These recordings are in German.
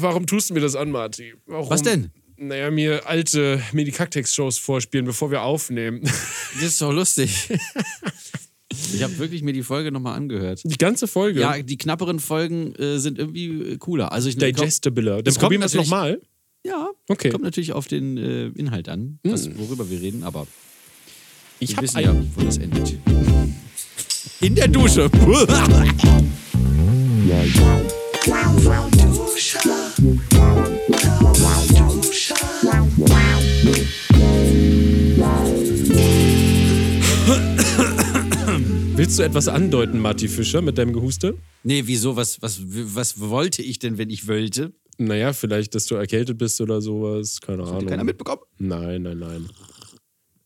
warum tust du mir das an, Marty? Warum? Was denn? Naja, mir alte Medikaktex-Shows vorspielen, bevor wir aufnehmen. Das ist doch lustig. Ich habe wirklich mir die Folge nochmal angehört. Die ganze Folge. Ja, die knapperen Folgen äh, sind irgendwie cooler. Also ich Digestibiler. Dann probieren wir es nochmal. Ja, Okay. kommt natürlich auf den äh, Inhalt an, was, worüber wir reden, aber Ich habe ein... ja, wo das endet. In der Dusche. Willst du etwas andeuten, Marty Fischer, mit deinem Gehuste? nee, wieso? Was, was, was wollte ich denn, wenn ich wollte? Naja, vielleicht, dass du erkältet bist oder sowas. Keine Hat Ahnung. keiner mitbekommen? Nein, nein, nein.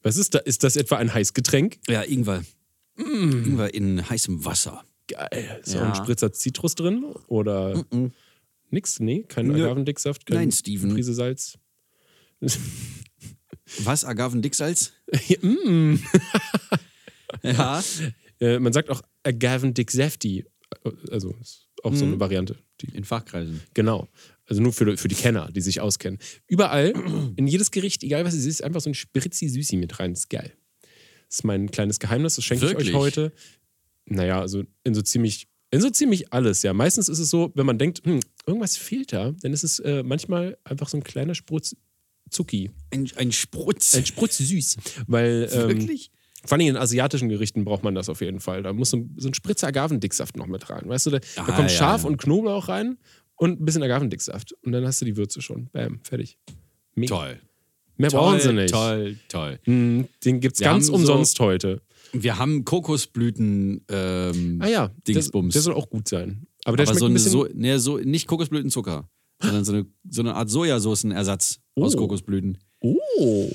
Was ist da? Ist das etwa ein Heißgetränk? Ja, Ingwer. Ingwer in heißem Wasser. Geil. Ist Ja. auch ein Spritzer Zitrus drin? Oder nix? Nee, kein Nö. Agavendicksaft? Kein Nein, Steven. Prise Salz? Was? Agavendicksalz? mm. Ja. äh, man sagt auch Agavendick-Safty. Also ist auch so Mhm. eine Variante. Die, In Fachkreisen. genau. Also nur für, für die Kenner, die sich auskennen. Überall, in jedes Gericht, egal was es ist, einfach so ein Spritzi-Süßi mit rein. Das ist geil. Das ist mein kleines Geheimnis, das schenke ich Wirklich? euch heute. Naja, also in so ziemlich, in so ziemlich alles, ja. Meistens ist es so, wenn man denkt, hm, irgendwas fehlt da, dann ist es äh, manchmal einfach so ein kleiner Sprutz Zucki. Ein, ein Sprutz. Ein Sprutz süß. Weil ähm, Wirklich? vor allem in asiatischen Gerichten braucht man das auf jeden Fall. Da muss so ein, so ein Spritzer Agavendicksaft noch mit rein. Weißt du, da, da Ah, kommt ja, Schaf ja. und Knoblauch rein und ein bisschen Agavendicksaft. Und dann hast du die Würze schon. Bam, fertig. Mega. Toll. Mehr toll, brauchen sie nicht. Toll, toll. Hm, Den gibt's Wir ganz haben so- umsonst heute. Wir haben Kokosblüten ähm, Ah ja, der, Dingsbums. der soll auch gut sein. Aber der aber so ein eine so, nee, so nicht Kokosblütenzucker, sondern so eine, so eine Art Sojasoßenersatz aus Oh. Kokosblüten. oh.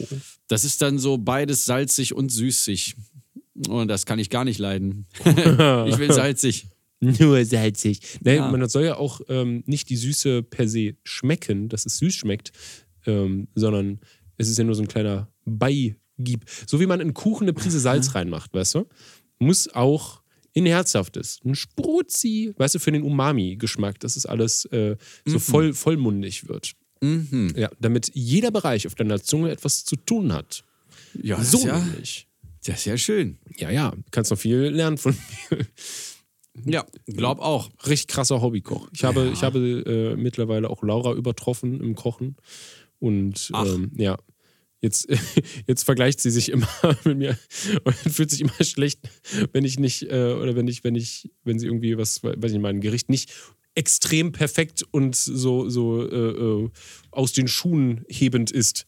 Das ist dann so beides salzig und süßig. Und das kann ich gar nicht leiden. ich will salzig. Nur salzig. Nee, Ja. Man soll ja auch ähm, nicht die Süße per se schmecken, dass es süß schmeckt, ähm, sondern es ist ja nur so ein kleiner Beigib. So wie man in Kuchen eine Prise Salz reinmacht, weißt du? Muss auch in Herzhaftes. Ein Sprutzi, weißt du, für den Umami-Geschmack, dass es alles äh, so voll, vollmundig wird. Mhm. Ja, damit jeder Bereich auf deiner Zunge etwas zu tun hat. Ja, das, So ist ja, nämlich. das ist ja schön. Ja, ja, kannst noch viel lernen von mir. Ja, glaub auch. richtig krasser Hobbykoch. Ich habe, Ja. ich habe äh, mittlerweile auch Laura übertroffen im Kochen. Und ähm, ja, jetzt, jetzt vergleicht sie sich immer mit mir und fühlt sich immer schlecht, wenn ich nicht, äh, oder wenn ich, wenn ich, wenn sie irgendwie was, weiß ich nicht, mein Gericht nicht extrem perfekt und so, so äh, äh, aus den Schuhen hebend ist.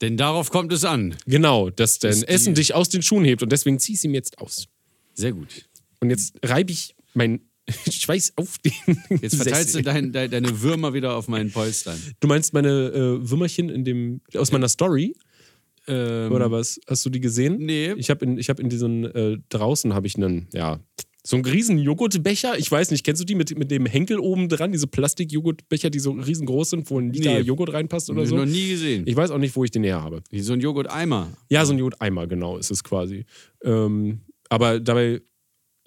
Denn darauf kommt es an. Genau, dass dein Essen dich aus den Schuhen hebt und deswegen zieh ich sie mir jetzt aus. Sehr gut. Und jetzt reibe ich mein Schweiß auf den. Jetzt verteilst du dein, dein, deine Würmer wieder auf meinen Polstern. Du meinst meine äh, Würmerchen in dem, aus meiner Story? Ähm, Oder was? Hast du die gesehen? Nee. Ich habe in, ich hab in diesen, äh, draußen habe ich einen, ja, so einen riesen Joghurtbecher. Ich weiß nicht, kennst du die mit, mit dem Henkel oben dran? Diese Plastik-Joghurtbecher, die so riesengroß sind, wo ein Liter Nee. Joghurt reinpasst oder Hab ich so? noch nie gesehen. Ich weiß auch nicht, wo ich den her habe. Wie so ein Joghurt-Eimer. Ja, so ein Joghurt-Eimer, genau, ist es quasi. Ähm, aber dabei,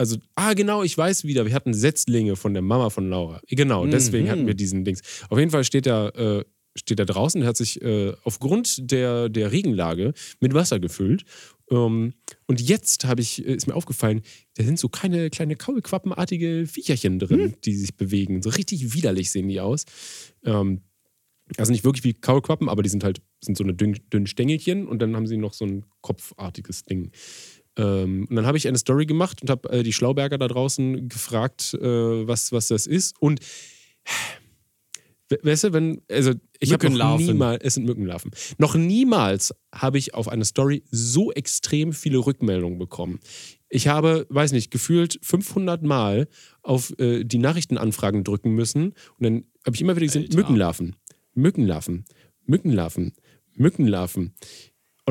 also, ah, genau, ich weiß wieder, wir hatten Setzlinge von der Mama von Laura. Genau, deswegen Mhm. hatten wir diesen Dings. Auf jeden Fall steht er, äh, steht er draußen, hat sich äh, aufgrund der, der Regenlage mit Wasser gefüllt. Ähm, und jetzt habe ich, äh, ist mir aufgefallen, da sind so kleine, kleine Kaulquappenartige Viecherchen drin, die sich bewegen. So richtig widerlich sehen die aus. Ähm, also nicht wirklich wie Kaulquappen, aber die sind halt sind so eine dünn, dünnen Stängelchen und dann haben sie noch so ein kopfartiges Ding. Ähm, und dann habe ich eine Story gemacht und habe äh, die Schlauberger da draußen gefragt, äh, was, was das ist. Und we- weißt du, wenn, also ich habe noch niemals, es sind Mückenlarven. Noch niemals habe ich auf eine Story so extrem viele Rückmeldungen bekommen. Ich habe, weiß nicht, gefühlt 500 Mal auf äh, die Nachrichtenanfragen drücken müssen und dann habe ich immer wieder gesehen, Alter. Mückenlarven, Mückenlarven, Mückenlarven, Mückenlarven.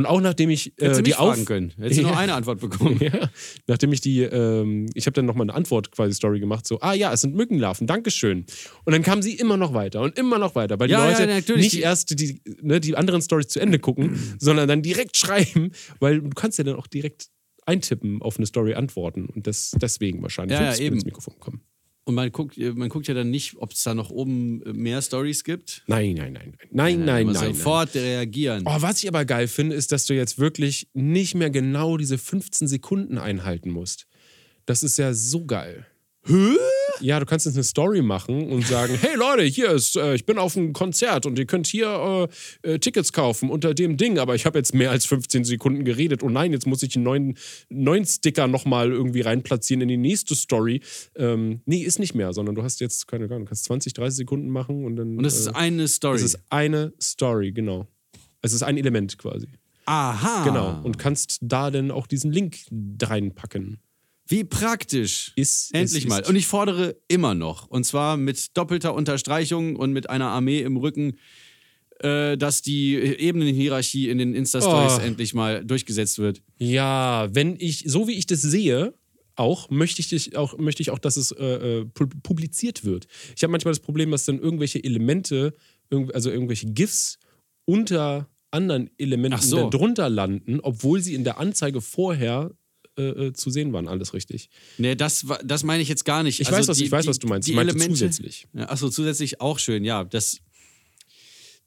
Und auch nachdem ich äh, die mich Auf fragen können. Hättest du nur Ja. eine Antwort bekommen. ja, nachdem ich die, ähm, ich habe dann nochmal eine Antwort quasi Story gemacht, so, ah ja, es sind Mückenlarven, Dankeschön. Und dann kamen sie immer noch weiter und immer noch weiter, weil die Ja, Leute natürlich, nicht die- erst die, ne, die anderen Stories zu Ende gucken, sondern dann direkt schreiben, weil du kannst ja dann auch direkt eintippen auf eine Story antworten und das deswegen wahrscheinlich Ja, ja, ins Mikrofon kommen. Und man guckt, man guckt ja dann nicht, ob es da noch oben mehr Stories gibt. Nein, nein, nein, nein, nein, nein, Aber nein. nein. Sofort reagieren. Oh, was ich aber geil finde, ist, dass du jetzt wirklich nicht mehr genau diese 15 Sekunden einhalten musst. Das ist ja so geil. Hä? Ja, du kannst jetzt eine Story machen und sagen, hey Leute, hier ist, äh, ich bin auf einem Konzert und ihr könnt hier äh, äh, Tickets kaufen unter dem Ding, aber ich habe jetzt mehr als 15 Sekunden geredet. Oh nein, jetzt muss ich einen neuen, neuen Sticker nochmal irgendwie reinplatzieren in die nächste Story. Ähm, nee, ist nicht mehr, sondern du hast jetzt, keine Ahnung, du kannst 20, 30 Sekunden machen und dann. Und das ist äh, eine Story. es ist eine Story, genau. Es ist ein Element quasi. Aha. Genau. Und kannst da dann auch diesen Link reinpacken. Wie praktisch. Ist, Endlich es mal. Ist, Und ich fordere immer noch, und zwar mit doppelter Unterstreichung und mit einer Armee im Rücken, äh, dass die Ebenenhierarchie in den Insta-Stories Oh. endlich mal durchgesetzt wird. ja, wenn ich, so wie ich das sehe, auch möchte ich, auch, möchte ich auch, dass es äh, äh, pu- publiziert wird. Ich habe manchmal das Problem, dass dann irgendwelche Elemente, also irgendwelche GIFs unter anderen Elementen so. drunter landen, obwohl sie in der Anzeige vorher äh, äh, zu sehen waren. Alles richtig. Nee, das, das meine ich jetzt gar nicht. Ich Also weiß, was, die- ich weiß, was du meinst. Die ich meinte Elemente, zusätzlich. Ja, achso, zusätzlich auch schön, ja. Das,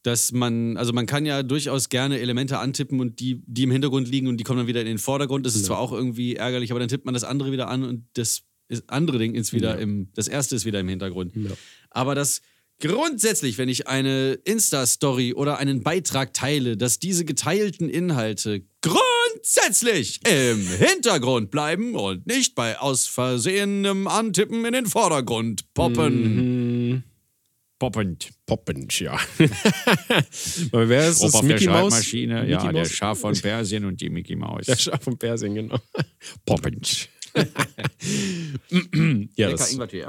dass man, also man kann ja durchaus gerne Elemente antippen und die, die im Hintergrund liegen und die kommen dann wieder in den Vordergrund. Das ist zwar auch irgendwie ärgerlich, aber dann tippt man das andere wieder an und das ist, andere Ding ist wieder Ja. im, das erste ist wieder im Hintergrund. Ja. Aber das grundsätzlich, wenn ich eine Insta-Story oder einen Beitrag teile, dass diese geteilten Inhalte grundsätzlich im Hintergrund bleiben und nicht bei aus Versehenem Antippen in den Vordergrund poppen. Mhm. Poppend. Poppend, ja. Aber wer ist das? Auf der Mickey Maus? Schreibmaschine, Mickey ja, der Maus? Schaf von Persien und die Mickey Maus. Der Schaf von Persien, genau. Poppend. ja, das. Ingwertee.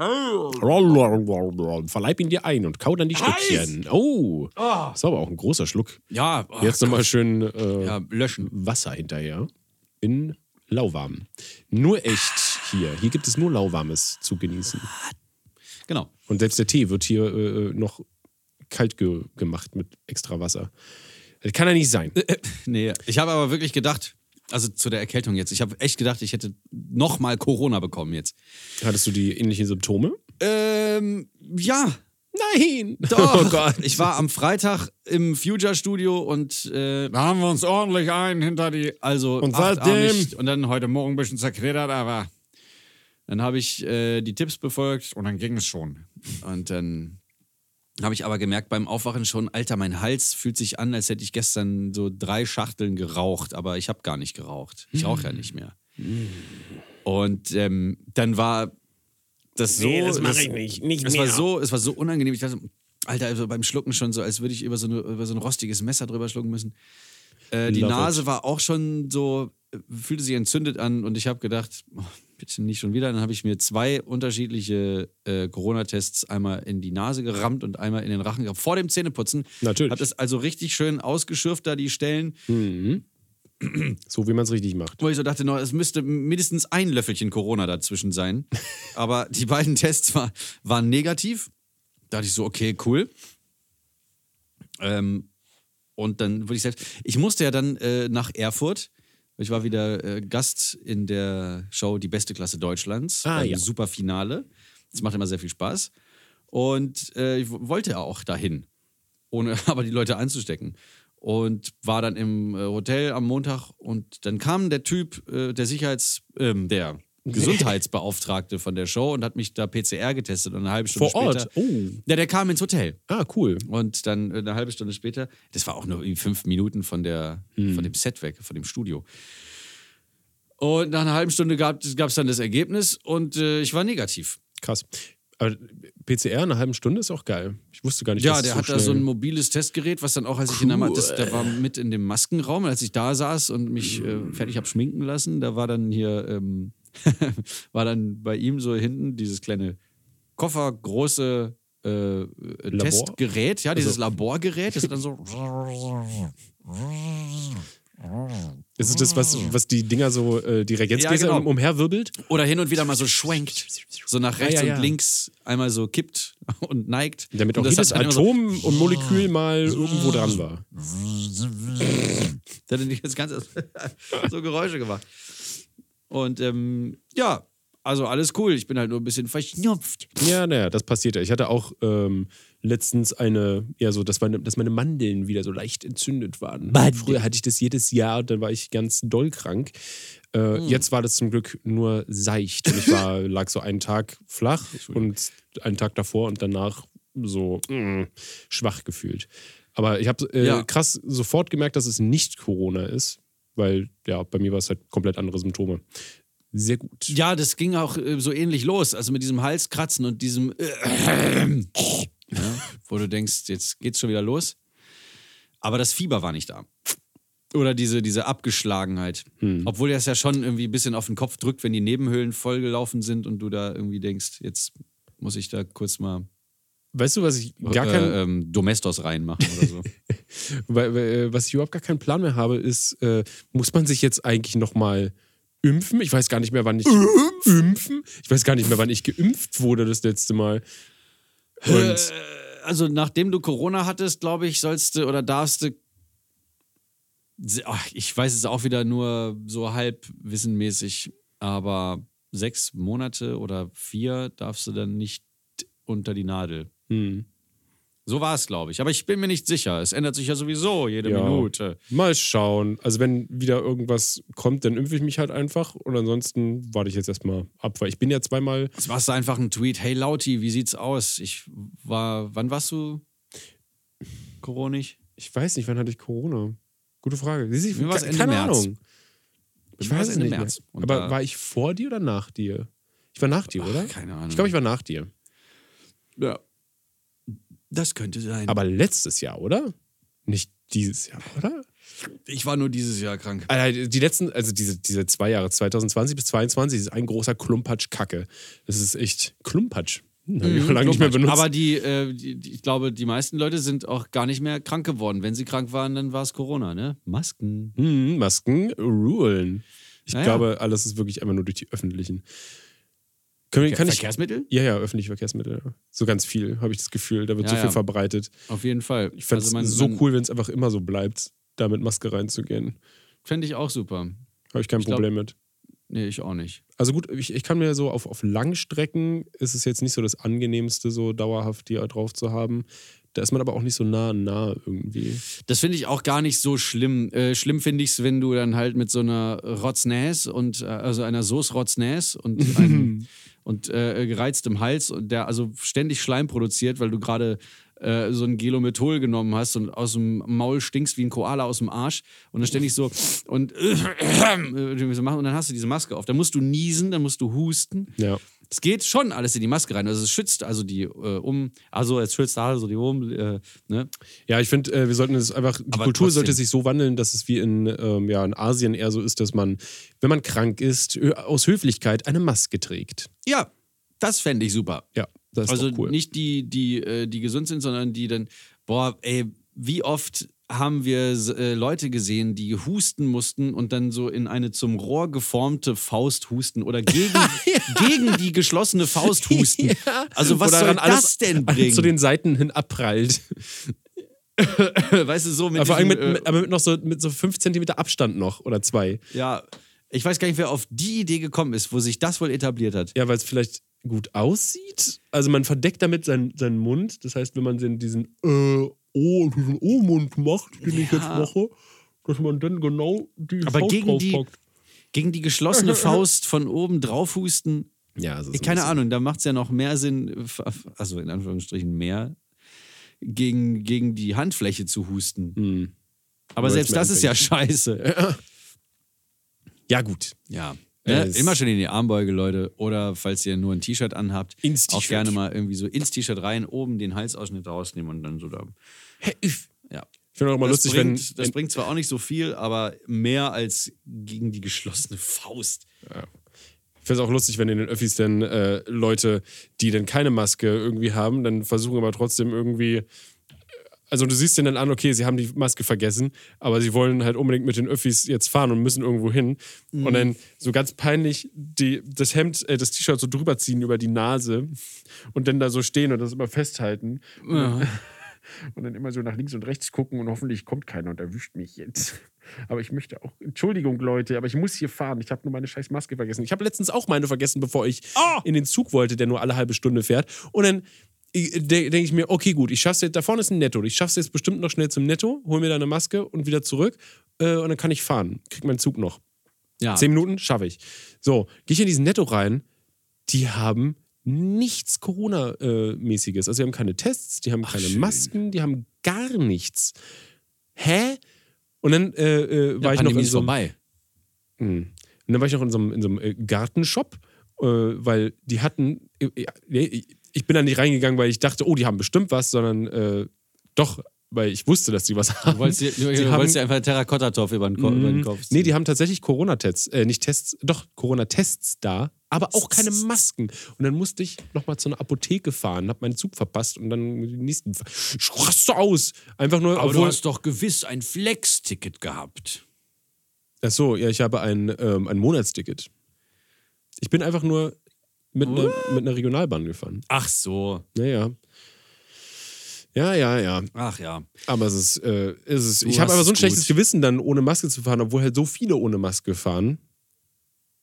Verleib ihn dir ein und kau dann die Stückchen. Oh, das war aber auch ein großer Schluck. Ja, oh, Jetzt nochmal schön äh, ja, löschen. Wasser hinterher. In lauwarm. Nur echt hier. Hier gibt es nur lauwarmes zu genießen. Genau. Und selbst der Tee wird hier äh, noch kalt ge gemacht mit extra Wasser. Das kann ja nicht sein. Nee, ich habe aber wirklich gedacht, also zu der Erkältung jetzt, ich habe echt gedacht, ich hätte nochmal Corona bekommen jetzt. Hattest du die ähnlichen Symptome? Ähm, ja, Nein! Doch. Oh Gott. Ich war am Freitag im Future Studio und äh, Da haben wir uns ordentlich ein hinter die. also Und seitdem- Und dann heute Morgen ein bisschen zerknittert, aber. Dann habe ich äh, die Tipps befolgt Und dann ging es schon. und dann habe ich aber gemerkt beim Aufwachen schon, Alter, mein Hals fühlt sich an, als hätte ich gestern so drei Schachteln geraucht, aber ich habe gar nicht geraucht. Ich rauche ja nicht mehr. Und ähm, dann war das so. Nee, das mach das- ich nicht. Nicht es mehr. war so, es war so unangenehm. Ich dachte, Alter, also beim Schlucken schon so, als würde ich über so, eine, über so ein rostiges Messer drüber schlucken müssen. Äh, die Love Nase it. war auch schon so, fühlte sich entzündet an und ich habe gedacht, oh, bitte nicht schon wieder. Dann habe ich mir zwei unterschiedliche äh, Corona-Tests einmal in die Nase gerammt und einmal in den Rachen gehabt, vor dem Zähneputzen. Natürlich. Habe das also richtig schön ausgeschürft, da die Stellen, Mhm. So wie man es richtig macht. wo ich so dachte, no, es müsste mindestens ein Löffelchen Corona dazwischen sein. Aber die beiden Tests war, waren negativ. Da dachte ich so, okay, cool. Ähm, und dann wurde ich selbst. Ich musste ja dann äh, nach Erfurt. Ich war wieder äh, Gast in der Show Die beste Klasse Deutschlands. Ah, ja. Super Finale. Das macht immer sehr viel Spaß. Und äh, ich wollte auch dahin, ohne aber die Leute anzustecken. Und war dann im äh, Hotel am Montag und dann kam der Typ, äh, der Sicherheits-, ähm, der Gesundheitsbeauftragte von der Show und hat mich da PCR getestet und eine halbe Stunde Vor später. Ort. Oh. Ja, der kam ins Hotel. Ah, cool. Und dann äh, eine halbe Stunde später, das war auch nur fünf Minuten von, der, von dem Set weg, von dem Studio. Und nach einer halben Stunde gab es dann das Ergebnis und äh, ich war negativ. Krass. Aber PCR in einer halben Stunde ist auch geil. Ich wusste gar nicht, Ja, dass der es so hat da so ein schnell- mobiles Testgerät, was dann auch, als ich in der, das, der war mit in dem Maskenraum, als ich da saß und mich äh, fertig habe schminken lassen, da war dann hier, ähm, war dann bei ihm so hinten dieses kleine koffergroße äh, Testgerät, ja, dieses Also- Laborgerät, das hat dann so Ist es das, was, was die Dinger so, äh, die Reagenzgläser Ja, genau. um, umherwirbelt? oder hin und wieder mal so schwenkt, so nach rechts ja, ja. und links einmal so kippt und neigt. Damit und auch das jedes immer so- Atom und Molekül mal irgendwo dran war. Der hat dann jetzt ganz so Geräusche gemacht. Und ähm, ja, Also alles cool, ich bin halt nur ein bisschen verschnupft. Ja, naja, das passiert ja. Ich hatte auch ähm, letztens eine, ja, so, dass meine, dass meine Mandeln wieder so leicht entzündet waren. Früher hatte ich das jedes Jahr und dann war ich ganz doll krank. Äh, Jetzt war das zum Glück nur seicht. Und ich war, lag so einen Tag flach und einen Tag davor und danach so mm, schwach gefühlt. Aber ich habe äh, Ja. krass sofort gemerkt, dass es nicht Corona ist, weil ja, bei mir war es halt komplett andere Symptome. Sehr gut. Ja, das ging auch äh, so ähnlich los. Also mit diesem Halskratzen und diesem, äh, ja, wo du denkst, jetzt geht's schon wieder los. Aber das Fieber war nicht da. Oder diese, diese Abgeschlagenheit. Obwohl das ja schon irgendwie ein bisschen auf den Kopf drückt, wenn die Nebenhöhlen vollgelaufen sind und du da irgendwie denkst, jetzt muss ich da kurz mal Weißt du, was ich gar kein, äh, ähm, Domestos reinmachen oder so. Weil, äh, was ich überhaupt gar keinen Plan mehr habe, ist, äh, muss man sich jetzt eigentlich nochmal impfen? Ich weiß gar nicht mehr, wann ich impfen? Ich weiß gar nicht mehr, wann ich geimpft wurde das letzte Mal. Und also nachdem du Corona hattest, glaube ich, sollst du oder darfst du. Ich weiß es auch wieder nur so halb wissenmäßig, aber sechs Monate oder vier darfst du dann nicht unter die Nadel. hm, So war es, glaube ich. Aber ich bin mir nicht sicher. Es ändert sich ja sowieso jede Ja. Minute. mal schauen. Also wenn wieder irgendwas kommt, dann impfe ich mich halt einfach. Und ansonsten warte ich jetzt erstmal ab, weil ich bin ja zweimal. Machst du einfach einen Tweet. Hey Lauti, wie sieht's aus? Ich war. Wann warst du Coronig? Ich weiß nicht, wann hatte ich Corona? Gute Frage. Siehst du, Mir war's ke- Ende keine März. Ahnung. Ich war's weiß es Ende nicht März. mehr. Aber war ich vor dir oder nach dir? Ich war nach dir, Ach, oder? keine Ahnung. Ich glaube, ich war nach dir. Ja. Das könnte sein. Aber letztes Jahr, oder? Nicht dieses Jahr, oder? ich war nur dieses Jahr krank. Alter, die letzten, also diese, diese zwei Jahre, 2020 bis 2022, ist ein großer Klumpatsch Kacke. Das ist echt Klumpatsch. Hm, ich auch lange nicht mehr benutzt. Aber die, äh, die, die, ich glaube, die meisten Leute sind auch gar nicht mehr krank geworden. Wenn sie krank waren, dann war es Corona, ne? Masken. hm, Masken rulen. Ich Naja. glaube, alles ist wirklich einfach nur durch die öffentlichen. Können, kann ich, Verkehrsmittel? ja, ja, öffentliche Verkehrsmittel. So ganz viel, habe ich das Gefühl. Da wird Ja, so viel ja. verbreitet. Auf jeden Fall. Ich fände es man- so cool, wenn es einfach immer so bleibt, da mit Maske reinzugehen. Fände ich auch super. Habe ich kein Ich glaub- Problem mit. Nee, ich auch nicht. Also gut, ich, ich kann mir so auf, auf Langstrecken ist es jetzt nicht so das angenehmste, so dauerhaft die drauf zu haben. Da ist man aber auch nicht so nah nah irgendwie. Das finde ich auch gar nicht so schlimm. Äh, schlimm finde ich es, wenn du dann halt mit so einer Rotznäs und äh, also einer Soße Rotznäs und, einem, und äh, gereiztem Hals und der also ständig Schleim produziert, weil du gerade äh, so ein Gelomethol genommen hast und aus dem Maul stinkst wie ein Koala aus dem Arsch und dann ständig so und, äh, machen und dann hast du diese Maske auf. Dann musst du niesen, dann musst du husten. Ja. Es geht schon alles in die Maske rein. Also es schützt also die äh, um, also es schützt also die um, äh, ne? Ja, ich finde, äh, wir sollten es einfach, die Aber Kultur trotzdem. sollte sich so wandeln, dass es wie in, ähm, ja, in Asien eher so ist, dass man, wenn man krank ist, aus Höflichkeit eine Maske trägt. Ja, das fände ich super. Ja, das ist also cool. nicht die, die, äh, die gesund sind, sondern die dann, boah, ey, wie oft haben wir äh, Leute gesehen, die husten mussten und dann so in eine zum Rohr geformte Faust husten oder gegen, gegen die geschlossene Faust husten. Also was Wo soll das denn bringen? zu den Seiten hin abprallt. weißt du, so mit Aber diesem, mit, äh, mit, aber mit noch so, mit so fünf Zentimeter Abstand noch oder zwei. ja, ich weiß gar nicht, wer auf die Idee gekommen ist, wo sich das wohl etabliert hat. Ja, weil es vielleicht gut aussieht. Also man verdeckt damit seinen, seinen Mund. Das heißt, wenn man diesen äh, oh, diesen O-Mund macht, den ich Ja. jetzt mache, dass man dann genau die Aber Faust gegen die- draufpackt. Gegen die geschlossene Faust von oben drauf husten, Ja, also Ich, keine Ahnung, da macht es ja noch mehr Sinn, also in Anführungsstrichen mehr, gegen, gegen die Handfläche zu husten. Hm. Aber selbst das ist ja scheiße. Ja, gut. Ja. Ja, Ne? Immer schön in die Armbeuge, Leute. Oder falls ihr nur ein T-Shirt anhabt, Ins auch gerne mal irgendwie so ins T-Shirt rein, oben den Halsausschnitt rausnehmen und dann so da. Ja. Ich finde auch immer Das, lustig, bringt, wenn. das bringt zwar auch nicht so viel, aber mehr als gegen die geschlossene Faust. Ich finde es auch lustig, wenn in den Öffis dann äh, Leute, die dann keine Maske irgendwie haben, dann versuchen aber trotzdem irgendwie. Also du siehst denen dann an, okay, sie haben die Maske vergessen, aber sie wollen halt unbedingt mit den Öffis jetzt fahren und müssen irgendwo hin. Und dann so ganz peinlich die, das Hemd, äh, das T-Shirt so drüber ziehen über die Nase und dann da so stehen und das immer festhalten. und dann immer so nach links und rechts gucken und hoffentlich kommt keiner und erwischt mich jetzt. Aber ich möchte auch, Entschuldigung Leute, aber ich muss hier fahren. Ich habe nur meine scheiß Maske vergessen. Ich habe letztens auch meine vergessen, bevor ich in den Zug wollte, der nur alle halbe Stunde fährt. Und dann denke ich mir, okay, gut, ich schaff's jetzt, da vorne ist ein Netto. Ich schaff's jetzt bestimmt noch schnell zum Netto, hol mir da eine Maske und wieder zurück äh, und dann kann ich fahren. Krieg meinen Zug noch. Ja. Zehn Minuten schaffe ich. So, gehe ich in diesen Netto rein. Die haben nichts Corona-mäßiges. Also, die haben keine Tests, die haben keine schön. Masken, die haben gar nichts. Hä? Und dann äh, äh, war ja, ich noch in so einem, vorbei. und dann war ich noch in so einem, in so einem äh, Gartenshop, äh, weil die hatten. Nee, ich bin da nicht reingegangen, weil ich dachte, oh, die haben bestimmt was, sondern äh, doch, weil ich wusste, dass die was haben. Du wolltest dir, du, du haben- wolltest dir einfach einen Terrakottatopf über über den Mhm. Kopf Nee, ziehen. die haben tatsächlich Corona-Tests, äh, nicht Tests, doch, Corona-Tests da, aber auch keine Masken. Und dann musste ich nochmal zu einer Apotheke fahren, hab meinen Zug verpasst und dann den nächsten. Ich raste aus! Einfach nur, Aber du obwohl. hast doch gewiss ein Flex-Ticket gehabt. Ach so, ja, ich habe ein, ähm, ein Monatsticket. Ich bin einfach nur mit einer, mit einer Regionalbahn gefahren. Ach so. Naja. Ja, ja, ja. Ach ja. Aber es ist, äh, es ist ich habe aber so ein es schlechtes gut. Gewissen, dann ohne Maske zu fahren, obwohl halt so viele ohne Maske fahren.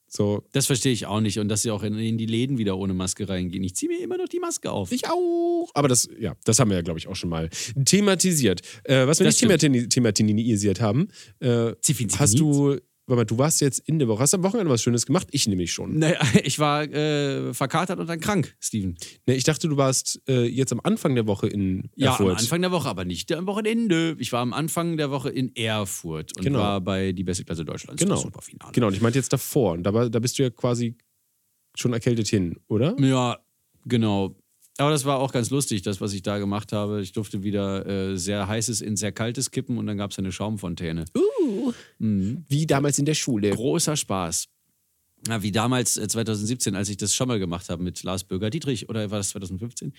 So, Das verstehe ich auch nicht. Und dass sie auch in, in die Läden wieder ohne Maske reingehen. Ich ziehe mir immer noch die Maske auf. Ich auch. Aber das, ja, das haben wir ja, glaube ich, auch schon mal thematisiert. Äh, was wir Das nicht themati- thematisiert haben, äh, hast du, warte mal, du warst jetzt in der Woche, hast am Wochenende was Schönes gemacht? Ich nämlich schon. Naja, ich war äh, verkatert und dann krank, Steven. Ne, ich dachte, du warst äh, jetzt am Anfang der Woche in Ja, Erfurt. am Anfang der Woche, aber nicht am Wochenende. Ich war am Anfang der Woche in Erfurt und Genau. war bei die beste Klasse Deutschlands. Genau. Superfinale. Genau, und ich meinte jetzt davor. Und da, da bist du ja quasi schon erkältet hin, oder? Ja, genau. Aber das war auch ganz lustig, das, was ich da gemacht habe. Ich durfte wieder äh, sehr heißes in sehr kaltes kippen und dann gab es eine Schaumfontäne. Uh. Mhm. Wie damals in der Schule. Großer Spaß. Ja, wie damals äh, 2017, als ich das schon mal gemacht habe mit Lars Bürger Dietrich oder war das 2015?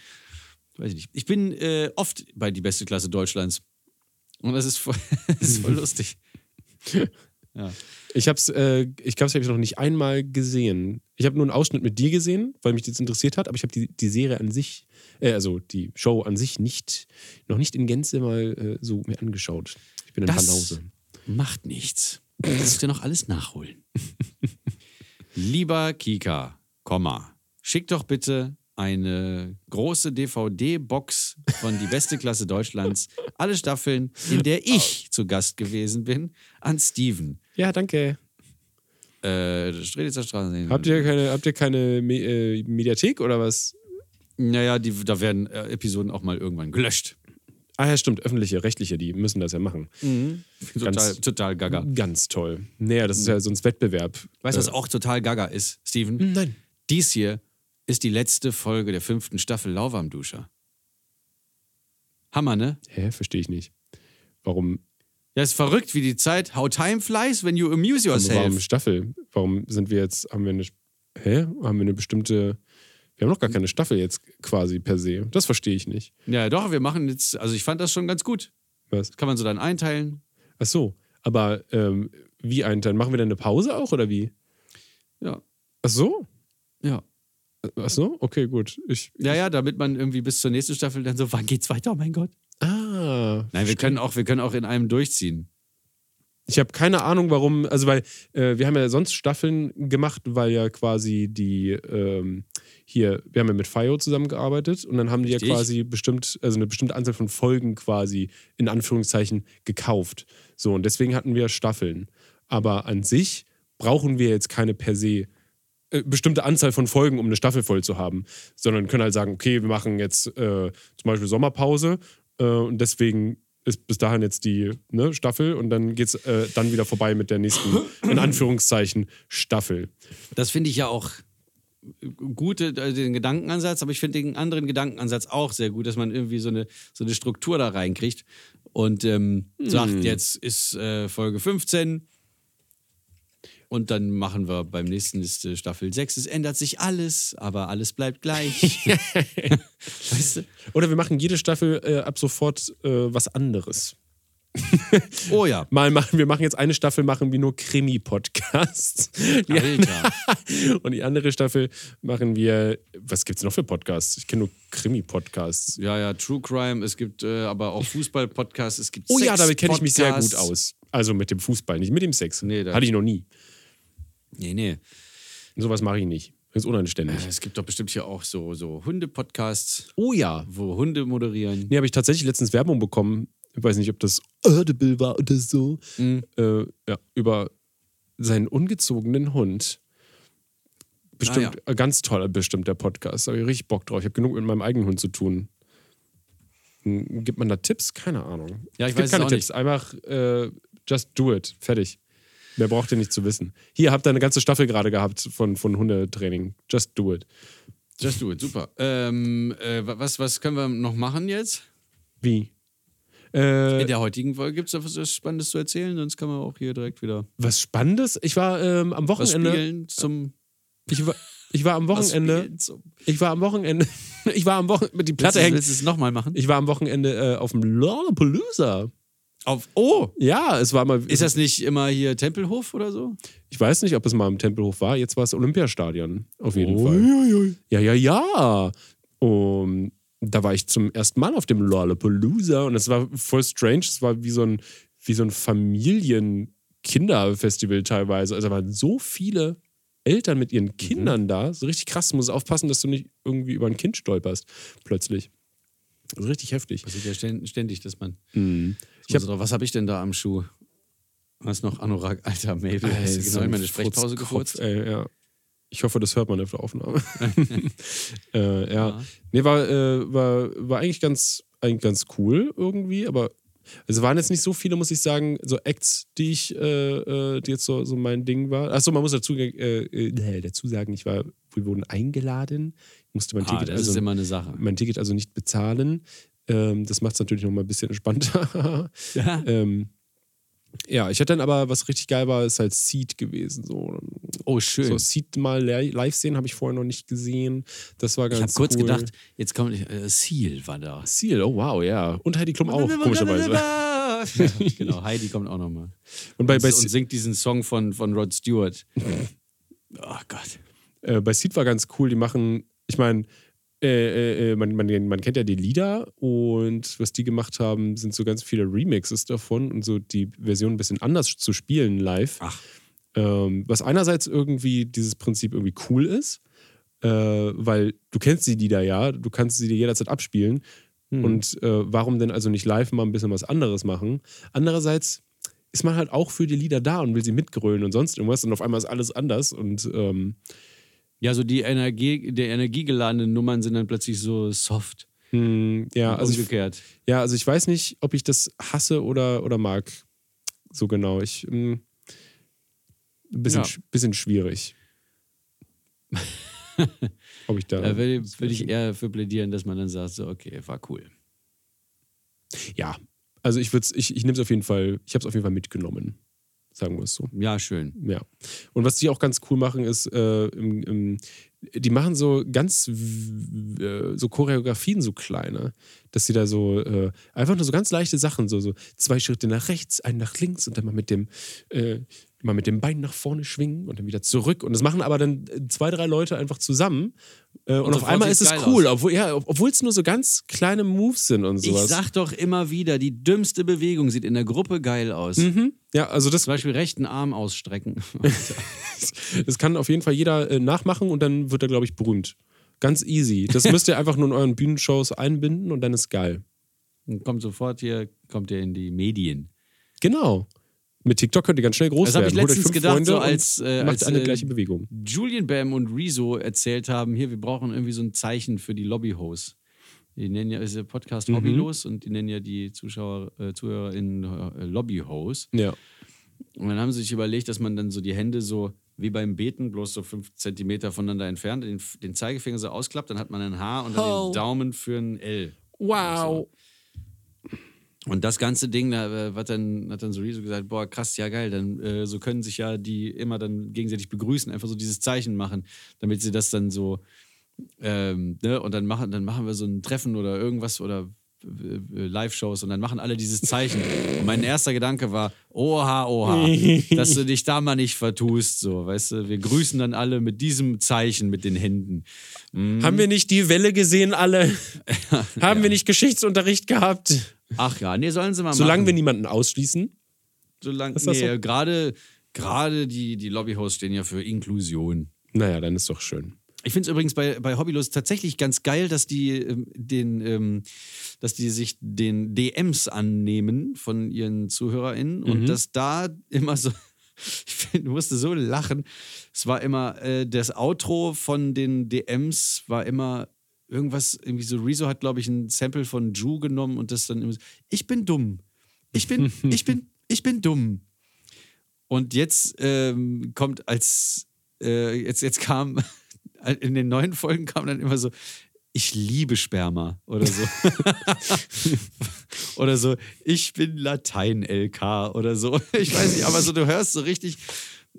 Weiß ich nicht. Ich bin äh, oft bei die beste Klasse Deutschlands. Und das ist voll, das ist voll lustig. Ja. Ich hab's, äh, ich glaube, ich habe noch nicht einmal gesehen. Ich habe nur einen Ausschnitt mit dir gesehen, weil mich das interessiert hat, aber ich habe die, die Serie an sich, äh, also die Show an sich nicht, noch nicht in Gänze mal äh, so mir angeschaut. Ich bin in Das Banause. macht nichts. Das kannst du noch alles nachholen. Lieber Kika, Komma, schick doch bitte eine große DVD-Box von Die beste Klasse Deutschlands, alle Staffeln, in der ich zu Gast gewesen bin, an Steven. Ja, danke. Äh, Strelitzer Straße. Habt ihr keine, habt ihr keine Me äh, Mediathek oder was? Naja, die, da werden äh, Episoden auch mal irgendwann gelöscht. Ah ja, stimmt, öffentliche, rechtliche, die müssen das ja machen. Total, Ganz- total gaga. Ganz toll. Naja, das ist ja sonst Wettbewerb. Weißt du, was Äh, auch total gaga ist, Steven? Nein. Dies hier ist die letzte Folge der fünften Staffel Lauwarmduscher. Hammer, ne? Hä, verstehe ich nicht. Warum, Ja, ist verrückt, wie die Zeit. How time flies when you amuse warum yourself. Staffel? Warum sind wir jetzt, haben wir eine, hä? Haben wir eine bestimmte, wir haben noch gar keine Staffel jetzt quasi per se. Das verstehe ich nicht. Ja, doch, wir machen jetzt, also ich fand das schon ganz gut. Was? Kann man so dann einteilen. Ach so, aber ähm, wie einteilen? Machen wir dann eine Pause auch oder wie? Ja. Ach so? Ja. Ach so? Okay, gut. Ich, Ja, ja, damit man irgendwie bis zur nächsten Staffel dann so, wann geht's weiter? Oh mein Gott. Ah. Nein, wir können auch, wir können auch in einem durchziehen. Ich habe keine Ahnung, warum, also weil äh, wir haben ja sonst Staffeln gemacht, weil ja quasi die ähm, hier, wir haben ja mit FIO zusammengearbeitet und dann haben die Richtig. ja quasi bestimmt, also eine bestimmte Anzahl von Folgen quasi in Anführungszeichen gekauft. So, und deswegen hatten wir Staffeln. Aber an sich brauchen wir jetzt keine per se äh, bestimmte Anzahl von Folgen, um eine Staffel voll zu haben, sondern können halt sagen, okay, wir machen jetzt äh, zum Beispiel Sommerpause äh, und deswegen ist bis dahin jetzt die ne, Staffel und dann geht es äh, dann wieder vorbei mit der nächsten, in Anführungszeichen, Staffel. Das finde ich ja auch gut, äh, den Gedankenansatz, aber ich finde den anderen Gedankenansatz auch sehr gut, dass man irgendwie so eine, so eine Struktur da reinkriegt und ähm, sagt, jetzt ist äh, Folge 15 und dann machen wir beim nächsten ist äh, Staffel 6. Es ändert sich alles, aber alles bleibt gleich. weißt du? Oder wir machen jede Staffel äh, ab sofort äh, was anderes. Oh ja. Mal machen, wir machen jetzt eine Staffel, machen wir nur Krimi-Podcasts. Und die andere Staffel machen wir, was gibt's noch für Podcasts? Ich kenne nur Krimi-Podcasts. Ja, ja, True Crime, es gibt äh, aber auch Fußball-Podcasts, es gibt Oh ja, damit kenne ich mich sehr gut aus. Also mit dem Fußball, nicht mit dem Sex. Nee, da- Hatte ich noch nie. Nee, nee. Sowas mache ich nicht. Das ist unanständig. Es gibt doch bestimmt hier auch so, so Hunde-Podcasts, Oh ja. wo Hunde moderieren. Nee, habe ich tatsächlich letztens Werbung bekommen. Ich weiß nicht, ob das Audible war oder so. Mhm. Äh, ja, über seinen ungezogenen Hund. Bestimmt, Ah, äh, ganz toller, bestimmt der Podcast. Da habe ich richtig Bock drauf. Ich habe genug mit meinem eigenen Hund zu tun. Hm, Gibt man da Tipps? Keine Ahnung. Ja, ich Gibt weiß es keine auch Tipps. Einfach äh, just do it. Fertig. Mehr braucht ihr nicht zu wissen. Hier habt ihr eine ganze Staffel gerade gehabt von, von Hundetraining. Just do it. Just do it, super. Ähm, äh, wa- was, was können wir noch machen jetzt? Wie? Äh, In der heutigen Folge gibt es was Spannendes zu erzählen, sonst kann man auch hier direkt wieder was Spannendes? Ich war ähm, am was Wochenende. spielen zum Ich war, ich war am was Wochenende. Ich war am Wochenende. Ich war am Wochenende. Die Willst Platte du hängt. willst du es nochmal machen? Ich war am Wochenende äh, auf dem Lollapalooza. Auf, oh! Ja, es war mal. Ist das nicht immer hier Tempelhof oder so? Ich weiß nicht, ob es mal im Tempelhof war. Jetzt war es Olympiastadion. Auf jeden Oh, Fall. Ja, ja, ja. Und da war ich zum ersten Mal auf dem Lollapalooza und es war voll strange. Es war wie so ein, wie so ein Familien-Kinderfestival teilweise. Also da waren so viele Eltern mit Mhm. ihren Kindern da. So richtig krass. Du musst aufpassen, dass du nicht irgendwie über ein Kind stolperst. Plötzlich. Also richtig heftig. Passiert ja ständ- ständig, dass man. Mhm. Ich hab, was habe ich denn da am Schuh? Was noch? Anorak, alter Mabel. Ey, Hast du genau in ein meine Sprechpause gefurzt? Ey, ja. Ich hoffe, das hört man auf der Aufnahme. äh, ja. Ja. Nee, war, äh, war, war eigentlich ganz, eigentlich ganz cool irgendwie, aber es waren jetzt nicht so viele, muss ich sagen, so Acts, die ich, äh, äh, die jetzt so, so mein Ding war. Achso, man muss dazu, äh, äh, dazu sagen, ich war, wir wurden eingeladen. Ich musste mein Ah, Ticket das also ist immer eine Sache. mein Ticket also nicht bezahlen. Ähm, das macht es natürlich noch mal ein bisschen entspannter. Ja. ähm, ja, ich hatte dann aber, was richtig geil war, ist halt Seed gewesen. So, Oh, schön. so Seed mal li- live sehen, habe ich vorher noch nicht gesehen. Das war ganz ich habe kurz cool. gedacht, jetzt kommt äh, Seal war da. Seal, oh wow, ja. Und Heidi Klum auch, komischerweise. ja, genau, Heidi kommt auch nochmal. Und bei, Und, bei, und singt diesen Song von, von Rod Stewart. Oh Gott. äh, bei Seed war ganz cool, die machen, ich meine, äh, äh, man, man, man kennt ja die Lieder und was die gemacht haben, sind so ganz viele Remixes davon und so die Version ein bisschen anders zu spielen live. Ach. Ähm, was einerseits irgendwie dieses Prinzip irgendwie cool ist, äh, weil du kennst die Lieder ja, du kannst sie dir jederzeit abspielen. Hm. Und äh, warum denn also nicht live mal ein bisschen was anderes machen? Andererseits ist man halt auch für die Lieder da und will sie mitgrölen und sonst irgendwas und auf einmal ist alles anders und ähm, Ja, so die Energie, die energiegeladenen Nummern sind dann plötzlich so soft. mh, ja, also ich, umgekehrt. ja, also ich weiß nicht, ob ich das hasse oder, oder mag. So genau. Ich mh, ein bisschen, Ja. sch- bisschen schwierig. ob ich da. Da würde würd ich eher für plädieren, dass man dann sagt, so, okay, war cool. ja, also ich würde ich, ich nehme es auf jeden Fall, ich habe es auf jeden Fall mitgenommen. Sagen wir es so. Ja, schön. Ja. Und was die auch ganz cool machen, ist, äh, im, im, die machen so ganz äh, so Choreografien so kleine, dass sie da so äh, einfach nur so ganz leichte Sachen, so, so zwei Schritte nach rechts, einen nach links und dann mal mit dem äh, mal mit dem Bein nach vorne schwingen und dann wieder zurück. Und das machen aber dann äh, zwei, drei Leute einfach zusammen. Äh, und, auf sofort einmal ist es cool, aus. obwohl ja, es nur so ganz kleine Moves sind und sowas. Ich sag doch immer wieder, die dümmste Bewegung sieht in der Gruppe geil aus. mhm. Ja, also das, Zum Beispiel rechten Arm ausstrecken. Das kann auf jeden Fall jeder äh, nachmachen und dann wird er, glaube ich, berühmt. Ganz easy. Das müsst ihr einfach nur in euren Bühnenshows einbinden und dann ist geil. Und kommt sofort hier, kommt ihr in die Medien. Genau. Mit TikTok könnt ihr ganz schnell groß Das werden. ich Holt euch letztens fünf gedacht, Freunde so als, äh, macht als, eine äh, gleiche Bewegung. Julian Bam und Rezo erzählt haben, hier, wir brauchen irgendwie so ein Zeichen für die Lobbyhosts. Die nennen ja, ist der Podcast Mhm. Hobbylos und die nennen ja die Zuschauer, äh, ZuhörerInnen äh, Lobbyhosts. Ja. Und dann haben sie sich überlegt, dass man dann so die Hände so wie beim Beten, bloß so fünf Zentimeter voneinander entfernt, den, den Zeigefinger so ausklappt, dann hat man ein H und dann Oh. den Daumen für ein L. Wow. Und das ganze Ding, da äh, hat dann, hat dann so Rezo gesagt, boah, krass, ja geil, dann äh, so können sich ja die immer dann gegenseitig begrüßen, einfach so dieses Zeichen machen, damit sie das dann so, ähm, ne, und dann machen, dann machen wir so ein Treffen oder irgendwas oder äh, Live-Shows und dann machen alle dieses Zeichen. Und mein erster Gedanke war, oha, oha, dass du dich da mal nicht vertust, so, weißt du, wir grüßen dann alle mit diesem Zeichen mit den Händen. Haben wir nicht die Welle gesehen, alle? Haben wir nicht Geschichtsunterricht gehabt? Ach ja, nee, sollen sie mal Solange machen. wir niemanden ausschließen. Solange, nee, so? gerade, gerade die, die Lobbyhosts stehen ja für Inklusion. Naja, dann ist doch schön. Ich finde es übrigens bei, bei Hobbylos tatsächlich ganz geil, dass die, ähm, den, ähm, dass die sich den DMs annehmen von ihren ZuhörerInnen Mhm. und dass da immer so, ich musste so lachen. Es war immer, äh, das Outro von den DMs war immer irgendwas, irgendwie so, Rezo hat, glaube ich, ein Sample von Ju genommen und das dann immer so, ich bin dumm. Ich bin, ich bin, ich bin dumm. Und jetzt ähm, kommt als, äh, jetzt, jetzt kam, in den neuen Folgen kam dann immer so, ich liebe Sperma oder so. oder so, ich bin Latein-LK oder so. Ich weiß nicht, aber so, du hörst so richtig,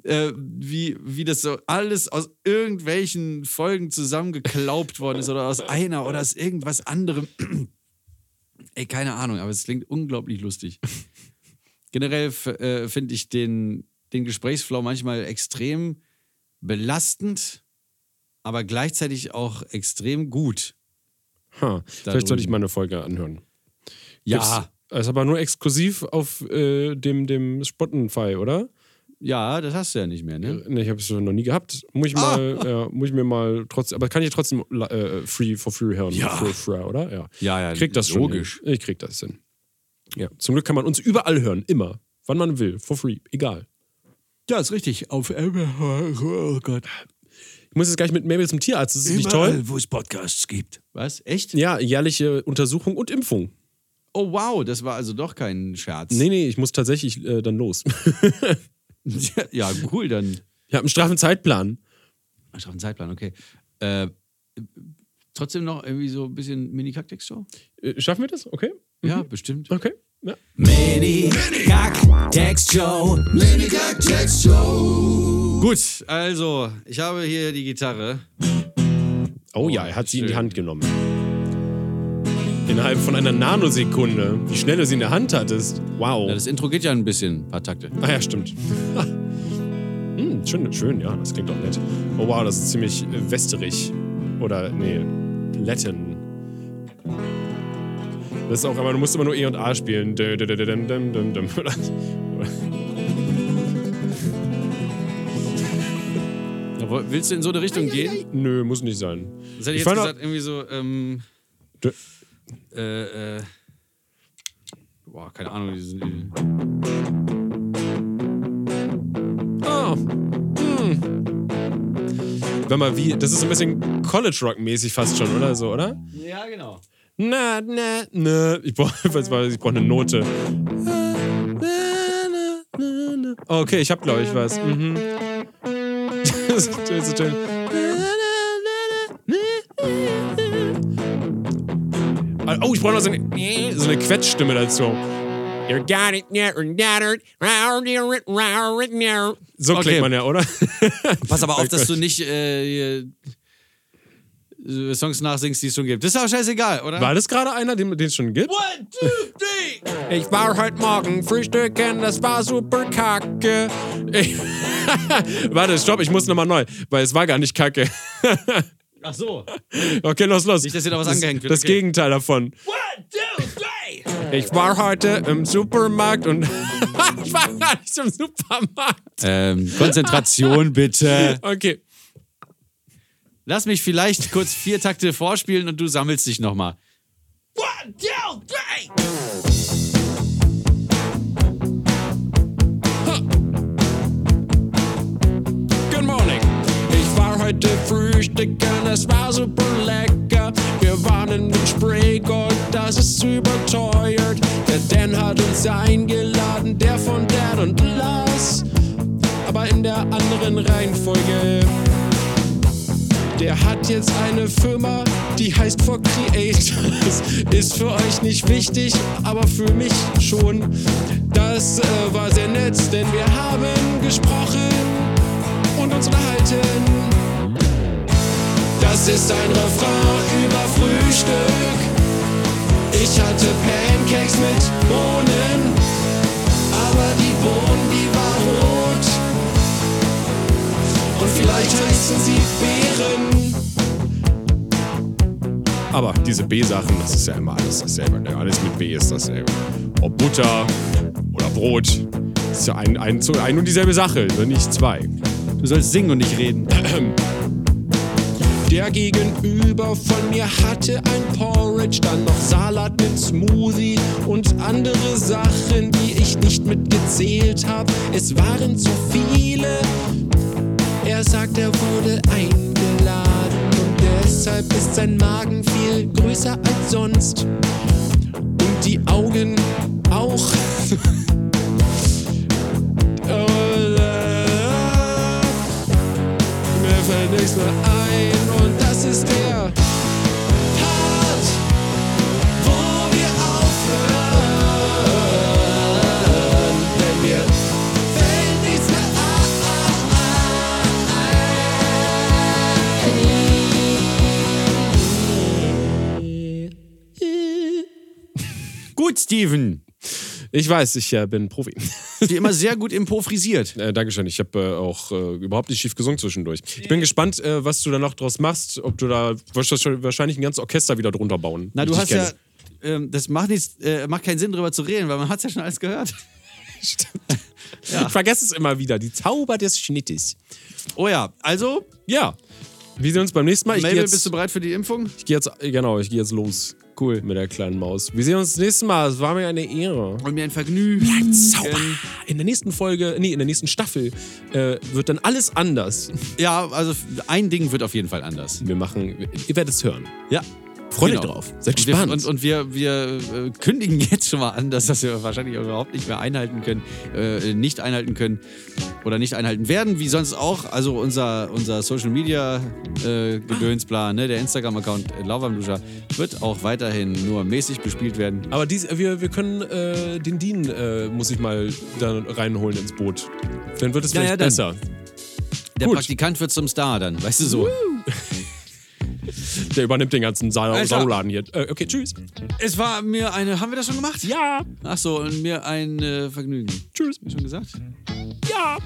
äh, wie, wie das so alles aus irgendwelchen Folgen zusammengeklaubt worden ist oder aus einer oder aus irgendwas anderem. Ey, keine Ahnung, aber es klingt unglaublich lustig. Generell äh, finde ich den, den Gesprächsflow manchmal extrem belastend, aber gleichzeitig auch extrem gut. Ha. Vielleicht sollte ich mal eine Folge anhören. Ja, Das ist aber nur exklusiv auf äh, dem, dem Spotify, oder? Ja, das hast du ja nicht mehr, ne? Ne, ich habe es noch nie gehabt. Muss ich Ah. mal, ja, muss ich mir mal trotzdem, aber kann ich trotzdem äh, free for free hören? Ja. For free, oder? Ja. Ja, ja, Krieg das schon logisch. Hin. Ich krieg das hin. Ja. Zum Glück kann man uns überall hören, immer. Wann man will, for free, egal. Ja, ist richtig. Auf Oh Gott. Ich muss jetzt gleich mit Mabel zum Tierarzt, das ist nicht toll. wo es Podcasts gibt. Was? Echt? Ja, jährliche Untersuchung und Impfung. Oh, wow, das war also doch kein Scherz. Nee, nee, ich muss tatsächlich äh, dann los. ja, cool, dann. ich habe einen straffen Zeitplan. Einen Zeitplan, okay. Äh, trotzdem noch irgendwie so ein bisschen Mini-Kacktext-Show? Äh, schaffen wir das? Okay. Ja, bestimmt. Okay. Ja. Mini Kack Text Show. Mini Kack Text Show. Gut, also, ich habe hier die Gitarre. Oh, ja, er hat sie in die schön. Hand genommen. Innerhalb von einer Nanosekunde. Wie schnell du sie in der Hand hattest. Wow. Ja, das Intro geht ja ein bisschen, ein paar Takte. Ah ja, stimmt. hm, schön, schön, ja, das klingt auch nett. Oh wow, das ist ziemlich westerig. Oder, nee, Latin. Das ist auch aber, du musst immer nur E und A spielen. Aber willst du in so eine Richtung gehen? Nö, muss nicht sein. Das hätte ich Ich jetzt gesagt, irgendwie so, ähm, äh, äh, boah, keine Ahnung, Ah. Hm. Warte mal, wie, das ist so ein bisschen College Rock mäßig fast schon, oder so, oder? Ja, genau. Na, na, na. Ich brauche ich brauch eine Note. Okay, ich hab, glaube ich, was. Mhm. Das ist so toll. Oh, ich brauche noch so eine, so eine Quetschstimme dazu. So klingt Okay. man ja, oder? Pass aber auf, dass du nicht äh, äh, Songs nachsingst, die es schon gibt. Das ist auch scheißegal, oder? War das gerade einer, den den es schon gibt? One, two, three. Ich war heute Morgen frühstücken, das war super kacke. Ich Warte, stopp, ich muss nochmal neu, weil es war gar nicht kacke. Ach so. Okay, los, los. Nicht, dass dir da was das, angehängt wird, Das okay. Gegenteil davon. One, two, three. Ich war heute im Supermarkt und ich war gar nicht im Supermarkt. Ähm, Konzentration bitte. Okay. Lass mich vielleicht kurz vier Takte vorspielen und du sammelst dich nochmal. One, two, three. Heute frühstücken, es war super lecker. Wir waren in den Spreegott, das ist überteuert. Der Dan hat uns eingeladen, der von Dan und Lars. Aber in der anderen Reihenfolge. Der hat jetzt eine Firma, die heißt For Creators. Ist für euch nicht wichtig, aber für mich schon. Das äh, war sehr nett, denn wir haben gesprochen und uns unterhalten. Das ist ein Refrain über Frühstück. Ich hatte Pancakes mit Bohnen, aber die Bohnen, die war rot. Und vielleicht heißen sie Beeren. Aber diese B-Sachen, das ist ja immer alles dasselbe. Ne? Alles mit B ist dasselbe. Ob Butter oder Brot, das ist ja ein, ein, ein und dieselbe Sache, nur nicht zwei. Du sollst singen und nicht reden. Der Gegenüber von mir hatte ein Porridge, dann noch Salat mit Smoothie und andere Sachen, die ich nicht mitgezählt habe. Es waren zu viele. Er sagt, er wurde eingeladen und deshalb ist sein Magen viel größer als sonst. Und die Augen auch. nichts mehr ein und das ist der Part, wo wir aufhören. Denn mir fällt nichts mehr ein. Gut, Steven. Ich weiß, ich äh, bin Profi. Wie immer sehr gut improvisiert. Äh, Dankeschön. Ich habe äh, auch äh, überhaupt nicht schief gesungen zwischendurch. Ich bin gespannt, äh, was du da noch draus machst. Ob du da wirst du schon wahrscheinlich ein ganzes Orchester wieder drunter bauen. Na, du hast ja. Ähm, das macht, nichts, äh, macht keinen Sinn, darüber zu reden, weil man hat es ja schon alles gehört. Ich vergesse es immer wieder. Die Zauber des Schnittes. Oh ja, also, Ja. Wir sehen uns beim nächsten Mal. Ich gehe Mabel, jetzt, bist du bereit für die Impfung? ich geh jetzt, genau, ich gehe jetzt los. Cool. Mit der kleinen Maus. Wir sehen uns das nächste Mal. Es war mir eine Ehre. Und mir ein Vergnügen. Sauber. In der nächsten Folge, nee, in der nächsten Staffel äh, wird dann alles anders. Ja, also ein Ding wird auf jeden Fall anders. Wir machen, ihr werdet es hören. Ja. Freut euch Genau. drauf. Seid Und wir, gespannt. und, und wir, wir äh, kündigen jetzt schon mal an, dass das wir wahrscheinlich überhaupt nicht mehr einhalten können, äh, nicht einhalten können oder nicht einhalten werden, wie sonst auch. Also unser, unser Social Media äh, Gedönsplan, ne, der Instagram-Account äh, wird auch weiterhin nur mäßig bespielt werden. Aber dies, wir, wir können äh, den Dean, äh, muss ich mal da reinholen ins Boot. Dann wird es Ja, vielleicht ja, dann. besser. Der Gut. Praktikant wird zum Star dann, weißt du so. Der übernimmt den ganzen Sa. Sauladen hier. Äh, okay, tschüss. Es war mir eine. Haben wir das schon gemacht? Ja. Ach so, und mir ein äh, Vergnügen. Tschüss. Schon gesagt? Ja.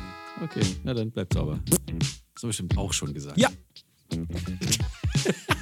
Okay, na dann bleibt sauber. Das haben wir bestimmt auch schon gesagt. Ja.